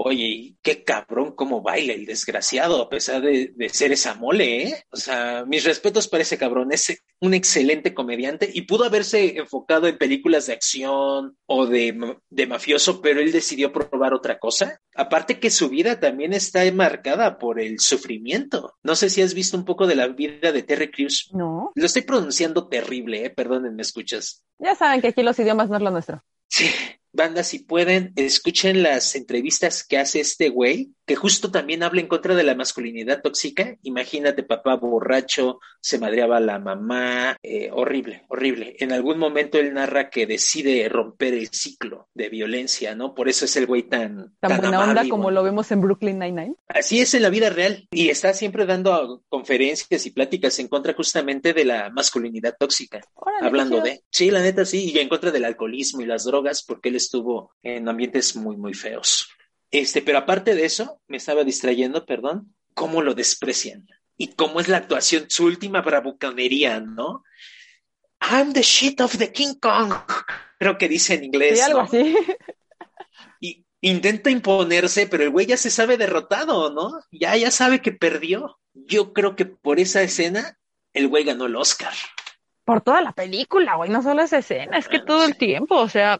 Oye, qué cabrón cómo baila el desgraciado, a pesar de, ser esa mole, ¿eh? O sea, mis respetos para ese cabrón, es un excelente comediante y pudo haberse enfocado en películas de acción o de, de mafioso, pero él decidió probar otra cosa. Aparte que su vida también está marcada por el sufrimiento. No sé si has visto un poco de la vida de Terry Crews. No. Lo estoy pronunciando terrible, ¿eh? Perdonen, ¿me escuchas? Ya saben que aquí los idiomas no es lo nuestro. Sí, banda, si pueden, escuchen las entrevistas que hace este güey que justo también habla en contra de la masculinidad tóxica. Imagínate, papá borracho, se madreaba a la mamá, eh, horrible, horrible. En algún momento él narra que decide romper el ciclo de violencia, ¿no? Por eso es el güey tan... Tan, buena onda como lo vemos en Brooklyn Nine-Nine. Así es en la vida real. Y está siempre dando conferencias y pláticas en contra justamente de la masculinidad tóxica. hablando de... Sí, la neta sí, y en contra del alcoholismo y las drogas, porque él estuvo en ambientes muy, muy feos. Este, pero aparte de eso, me estaba distrayendo, perdón, cómo lo desprecian y cómo es la actuación, su última bravuconería, ¿no? I'm the shit of the King Kong, creo que dice en inglés. Sí, algo así. Y intenta imponerse, pero el güey ya se sabe derrotado, ¿no? Ya, ya sabe que perdió. Yo creo que por esa escena, el güey ganó el Oscar. Por toda la película, güey, no solo esa escena, es que todo el tiempo, o sea,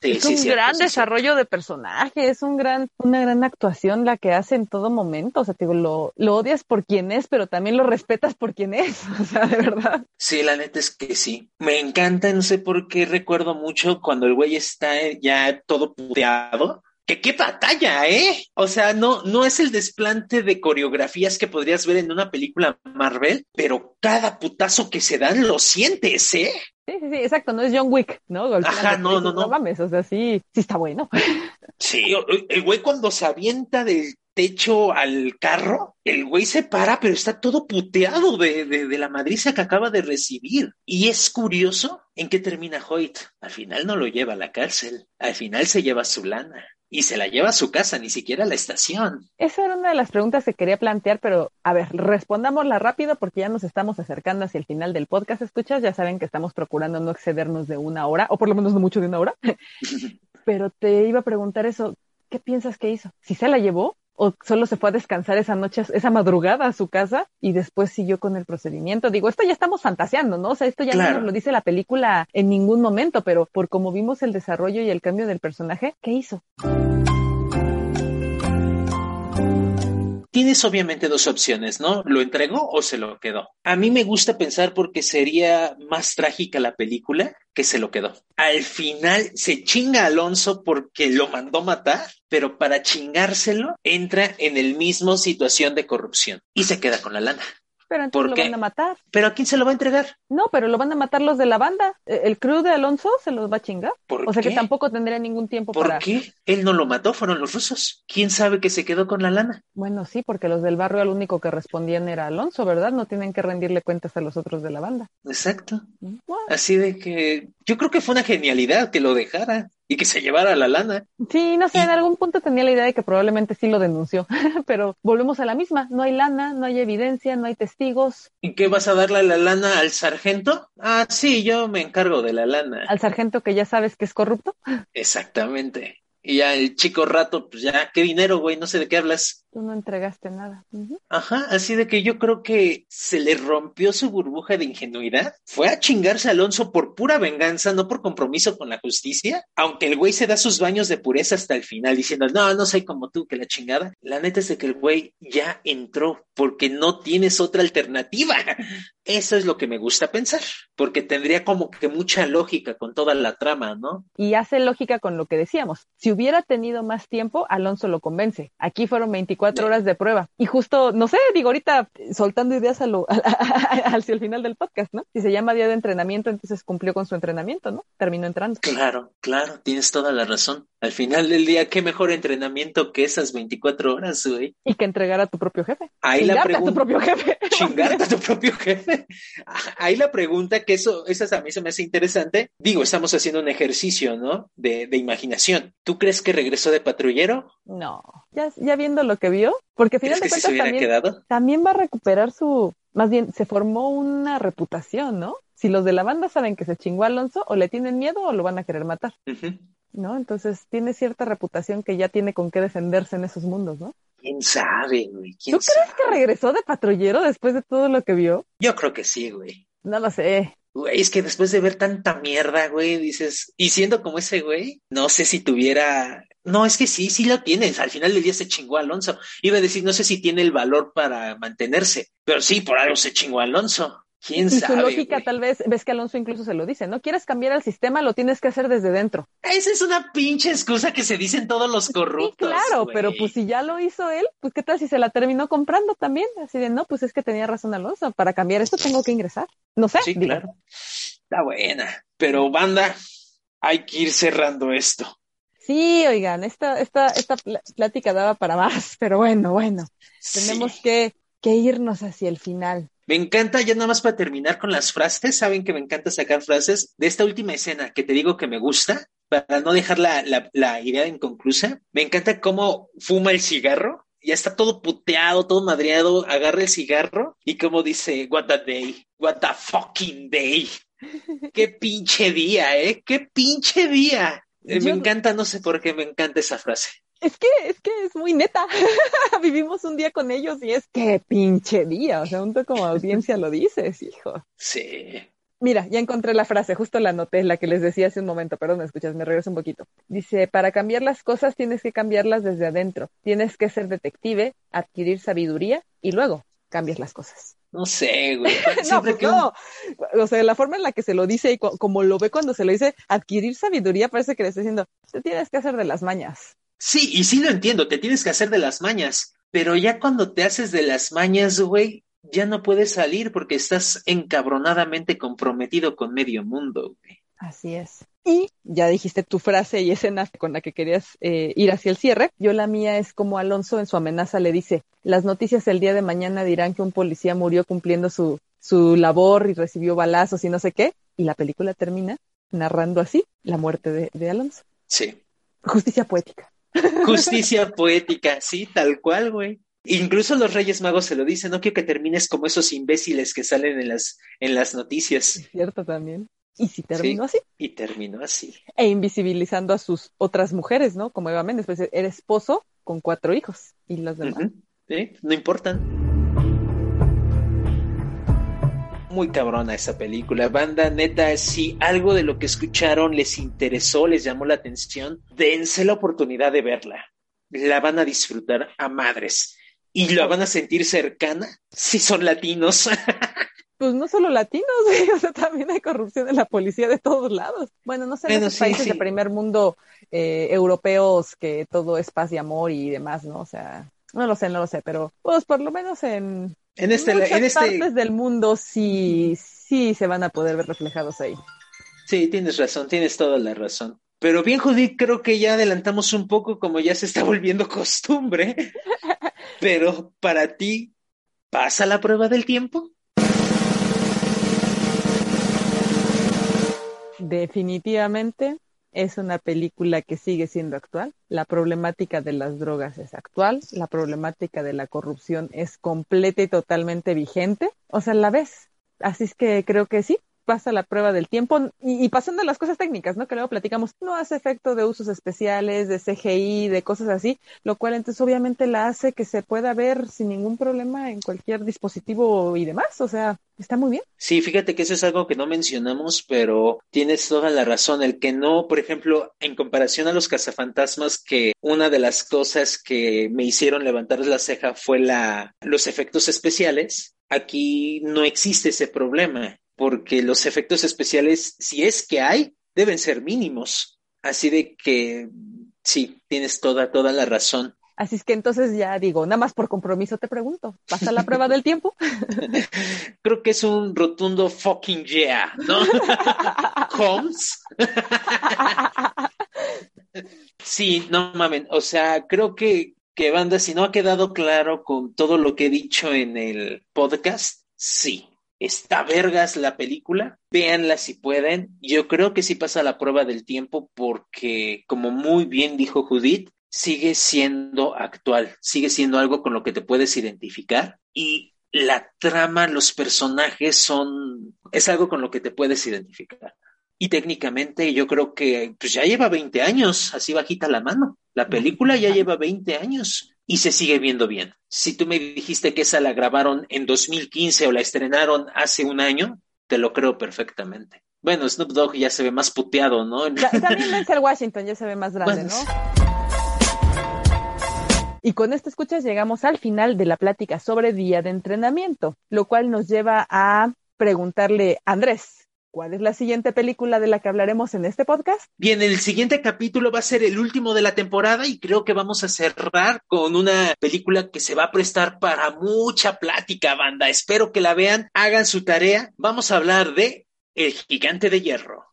Sí, es sí, un cierto, gran sí, desarrollo de personaje, es un gran, una gran actuación la que hace en todo momento. O sea, te digo, lo, lo odias por quien es, pero también lo respetas por quien es. O sea, de verdad. Sí, la neta es que sí. Me encanta, no sé por qué recuerdo mucho cuando el güey está ya todo puteado. Que qué batalla, ¿eh? O sea, no, no es el desplante de coreografías que podrías ver en una película Marvel, pero cada putazo que se dan lo sientes, ¿eh? Sí, sí, sí, exacto, no es John Wick, ¿no? Golpeando Ajá, no, pechos, no, no. mames, o sea, sí, sí está bueno. Sí, el güey cuando se avienta del techo al carro, el güey se para, pero está todo puteado de, de, de la madriza que acaba de recibir. Y es curioso en qué termina Hoyt. Al final no lo lleva a la cárcel, al final se lleva su lana. Y se la lleva a su casa, ni siquiera a la estación. Esa era una de las preguntas que quería plantear, pero a ver, respondámosla rápido porque ya nos estamos acercando hacia el final del podcast. Escuchas, ya saben que estamos procurando no excedernos de una hora, o por lo menos no mucho de una hora. pero te iba a preguntar eso, ¿qué piensas que hizo? ¿Si se la llevó? ¿O solo se fue a descansar esa noche, esa madrugada a su casa y después siguió con el procedimiento? Digo, esto ya estamos fantaseando, ¿no? O sea, esto ya Claro. no nos lo dice la película en ningún momento, pero por como vimos el desarrollo y el cambio del personaje, ¿qué hizo? Tienes obviamente dos opciones, ¿no? ¿Lo entregó o se lo quedó? A mí me gusta pensar porque sería más trágica la película que se lo quedó. Al final se chinga Alonso porque lo mandó matar, pero para chingárselo entra en el mismo situación de corrupción y se queda con la lana. Pero entonces ¿Por lo van a matar. ¿Pero a quién se lo va a entregar? No, pero lo van a matar los de la banda. Eh, El crew de Alonso se los va a chingar. ¿Por O sea qué? que tampoco tendría ningún tiempo ¿Por para. qué? Él no lo mató, fueron los rusos. ¿Quién sabe que se quedó con la lana? Bueno, sí, porque los del barrio al único que respondían era Alonso, ¿verdad? No tienen que rendirle cuentas a los otros de la banda. Exacto. Así de que yo creo que fue una genialidad que lo dejara y que se llevara la lana. Sí, no sé, en algún punto tenía la idea de que probablemente sí lo denunció, pero volvemos a la misma. No hay lana, no hay evidencia, no hay testigos. ¿Y qué vas a darle la lana al sargento? Ah, sí, yo me encargo de la lana. Al sargento que ya sabes que es corrupto, Exactamente. Y ya el chico rato, pues ya, ¿qué dinero, güey? No sé de qué hablas. Tú no entregaste nada. Ajá, así de que yo creo que se le rompió su burbuja de ingenuidad. Fue a chingarse a Alonso por pura venganza, no por compromiso con la justicia. Aunque el güey se da sus baños de pureza hasta el final diciendo, no, no soy como tú, que la chingada. La neta es de que el güey ya entró porque no tienes otra alternativa. Eso es lo que me gusta pensar, porque tendría como que mucha lógica con toda la trama, ¿no? Y hace lógica con lo que decíamos. Si hubiera tenido más tiempo, Alonso lo convence. Aquí fueron 24 horas de prueba. Y justo, no sé, digo ahorita soltando ideas a lo, hacia el final del podcast, ¿no? Si se llama día de entrenamiento, entonces cumplió con su entrenamiento, ¿no? Terminó entrando. Claro, claro, tienes toda la razón. Al final del día, qué mejor entrenamiento que esas 24 horas, güey. Y que entregar a tu propio jefe. Ahí la Chingarte a tu pregunta. propio jefe. Chingarte a tu propio jefe. Ahí la pregunta, que eso, esa a mí se me hace interesante. Digo, estamos haciendo un ejercicio, ¿no? De, de imaginación. ¿Tú crees que regresó de patrullero? No, ya, ya viendo lo que vio, porque al final ¿Crees de cuentas también, también va a recuperar su, más bien, se formó una reputación, ¿no? Si los de la banda saben que se chingó a Alonso, o le tienen miedo o lo van a querer matar. ¿no? Entonces tiene cierta reputación que ya tiene con qué defenderse en esos mundos, ¿no? ¿Quién sabe, güey? ¿Quién ¿Tú crees que regresó de patrullero después de todo lo que vio? Yo creo que sí, güey. No lo sé. Güey, es que después de ver tanta mierda, güey, dices, y siendo como ese güey, no sé si tuviera, no, es que sí, sí lo tienes, al final del día se chingó a Alonso. Iba a decir, no sé si tiene el valor para mantenerse, pero sí, por algo se chingó a Alonso. ¿Quién Y sabe? su lógica tal vez, ves que Alonso incluso se lo dice, ¿no? Quieres cambiar el sistema, lo tienes que hacer desde dentro. Esa es una pinche excusa que se dicen todos los corruptos. Sí, claro, pero pues si ya lo hizo él, pues qué tal si se la terminó comprando también, así de no, pues es que tenía razón Alonso, para cambiar esto tengo que ingresar. No sé, Sí, claro. Está buena, pero banda, hay que ir cerrando esto. Sí, oigan, esta, esta, esta pl- plática daba para más, pero bueno, bueno, tenemos Sí. que, que irnos hacia el final. Me encanta, ya nada más para terminar con las frases, saben que me encanta sacar frases de esta última escena que te digo que me gusta, para no dejar la, la, la idea inconclusa. Me encanta cómo fuma el cigarro, ya está todo puteado, todo madreado, agarra el cigarro y como dice, what a day, what a fucking day. Qué pinche día, ¿eh? Qué pinche día. Me encanta, no sé por qué me encanta esa frase. Es que, es que es muy neta. Vivimos un día con ellos y es que pinche día. O sea, un tú como audiencia lo dices, hijo. Sí. Mira, ya encontré la frase, justo la anoté, la que les decía hace un momento, perdón, me escuchas, me regreso un poquito. Dice, para cambiar las cosas tienes que cambiarlas desde adentro, tienes que ser detective, adquirir sabiduría y luego cambias las cosas. No sé, güey. no, pues que no. O sea, la forma en la que se lo dice y co- como lo ve cuando se lo dice, adquirir sabiduría parece que le está diciendo, te tienes que hacer de las mañas. Sí, y sí lo entiendo, te tienes que hacer de las mañas, pero ya cuando te haces de las mañas, güey, ya no puedes salir porque estás encabronadamente comprometido con medio mundo, güey. Así es. Y ya dijiste tu frase y escena con la que querías eh, ir hacia el cierre. Yo la mía es como Alonso en su amenaza le dice, las noticias el día de mañana dirán que un policía murió cumpliendo su, su labor y recibió balazos y no sé qué. Y la película termina narrando así la muerte de, de Alonso. Sí. Justicia poética. Justicia poética, sí, tal cual, güey. Incluso los Reyes Magos se lo dicen, no quiero que termines como esos imbéciles que salen en las, en las noticias. Es cierto también. Y si terminó así. Y terminó así. E invisibilizando a sus otras mujeres, ¿no? Como Eva Méndez, pues era esposo con cuatro hijos. Y los demás. Sí, No importan. Muy cabrona esa película. Banda, neta, si algo de lo que escucharon les interesó, les llamó la atención, dense la oportunidad de verla. La van a disfrutar a madres. Y la van a sentir cercana si son latinos. Pues no solo latinos, o sea, también hay corrupción en la policía de todos lados. Bueno, no sé, en Bueno, sí, países sí. de primer mundo eh, europeos que todo es paz y amor y demás, ¿no? O sea, no lo sé, no lo sé, pero pues por lo menos en, En este, muchas en este, partes del mundo sí, sí se van a poder ver reflejados ahí. Sí, tienes razón, tienes toda la razón. Pero bien, Judith, creo que ya adelantamos un poco como ya se está volviendo costumbre. Pero para ti, ¿pasa la prueba del tiempo? Definitivamente es una película que sigue siendo actual. La problemática de las drogas es actual. La problemática de la corrupción es completa y totalmente vigente. O sea, la ves. Así es que creo que sí, pasa la prueba del tiempo. Y, pasando a las cosas técnicas, ¿no? Que luego platicamos, no hace efecto de usos especiales, de CGI, de cosas así, lo cual entonces obviamente la hace que se pueda ver sin ningún problema en cualquier dispositivo y demás. O sea, está muy bien. Sí, fíjate que eso es algo que no mencionamos, pero tienes toda la razón. El que no, por ejemplo, en comparación a los cazafantasmas, que una de las cosas que me hicieron levantar la ceja fue la, los efectos especiales. Aquí no existe ese problema, porque los efectos especiales, si es que hay, deben ser mínimos. Así de que sí, tienes toda, toda la razón. Así es que entonces ya digo, nada más por compromiso te pregunto, ¿pasa la prueba del tiempo? Creo que es un rotundo fucking yeah, ¿no? Holmes. Sí, no mamen, o sea, creo que, que banda, si no ha quedado claro con todo lo que he dicho en el podcast, sí, está vergas la película, véanla si pueden, yo creo que sí pasa la prueba del tiempo porque, como muy bien dijo Judith, sigue siendo actual, sigue siendo algo con lo que te puedes identificar y la trama, los personajes son, es algo con lo que te puedes identificar. Y técnicamente yo creo que pues ya lleva 20 años, así bajita la mano. La película ya lleva 20 años y se sigue viendo bien. Si tú me dijiste que esa la grabaron en 2015 o la estrenaron hace un año, te lo creo perfectamente. Bueno, Snoop Dogg ya se ve más puteado, ¿no? Ya- también Denzel Washington ya se ve más grande, Bueno, ¿no? Y con esto escuchas llegamos al final de la plática sobre día de entrenamiento, lo cual nos lleva a preguntarle, Andrés, ¿cuál es la siguiente película de la que hablaremos en este podcast? Bien, el siguiente capítulo va a ser el último de la temporada y creo que vamos a cerrar con una película que se va a prestar para mucha plática, banda. Espero que la vean, hagan su tarea. Vamos a hablar de El Gigante de Hierro.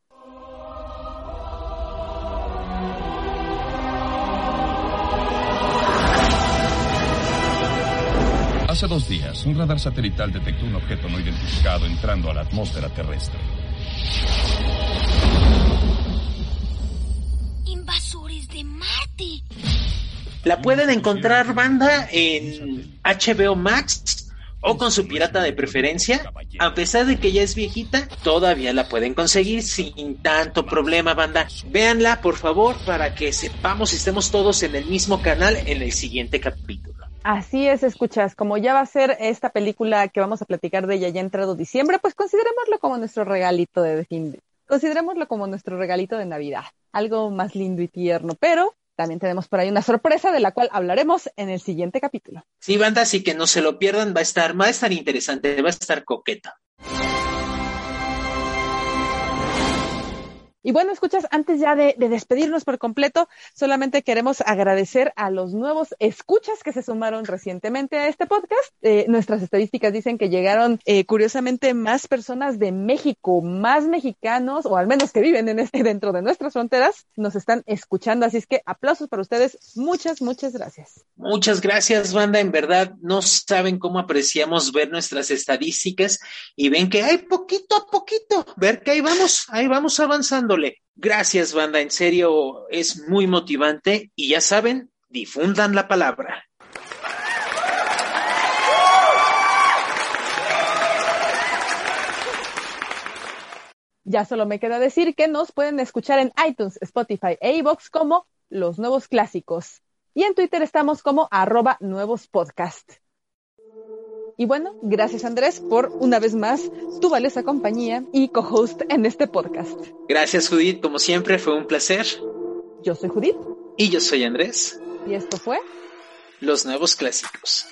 Hace dos días, un radar satelital detectó un objeto no identificado entrando a la atmósfera terrestre. Invasores de Marte. La pueden encontrar, banda, en HBO Max o con su pirata de preferencia. A pesar de que ya es viejita, todavía la pueden conseguir sin tanto problema, banda. Véanla, por favor, para que sepamos y estemos todos en el mismo canal en el siguiente capítulo. Así es, escuchas, como ya va a ser esta película que vamos a platicar de ella ya entrado diciembre, pues considerémoslo como nuestro regalito de fin. Considerémoslo como nuestro regalito de Navidad, algo más lindo y tierno, pero también tenemos por ahí una sorpresa de la cual hablaremos en el siguiente capítulo. Sí, banda, así que no se lo pierdan, va a estar, va a estar interesante, va a estar coqueta. Y bueno, escuchas, antes ya de, de, despedirnos por completo, solamente queremos agradecer a los nuevos escuchas que se sumaron recientemente a este podcast. Eh, nuestras estadísticas dicen que llegaron, eh, curiosamente, más personas de México, más mexicanos, o al menos que viven en este, dentro de nuestras fronteras, nos están escuchando. Así es que aplausos para ustedes. Muchas, muchas gracias. Muchas gracias, banda. En verdad, no saben cómo apreciamos ver nuestras estadísticas y ven que hay poquito a poquito, ver que ahí vamos, ahí vamos avanzando. Gracias, banda, en serio, es muy motivante y ya saben, difundan la palabra. Ya solo me queda decir que nos pueden escuchar en iTunes, Spotify e iVoox como Los Nuevos Clásicos. Y en Twitter estamos como arroba nuevos podcast. Y bueno, gracias Andrés por una vez más tu valiosa compañía y co-host en este podcast. Gracias Judith, como siempre fue un placer. Yo soy Judith. Y yo soy Andrés. Y esto fue Los Nuevos Clásicos.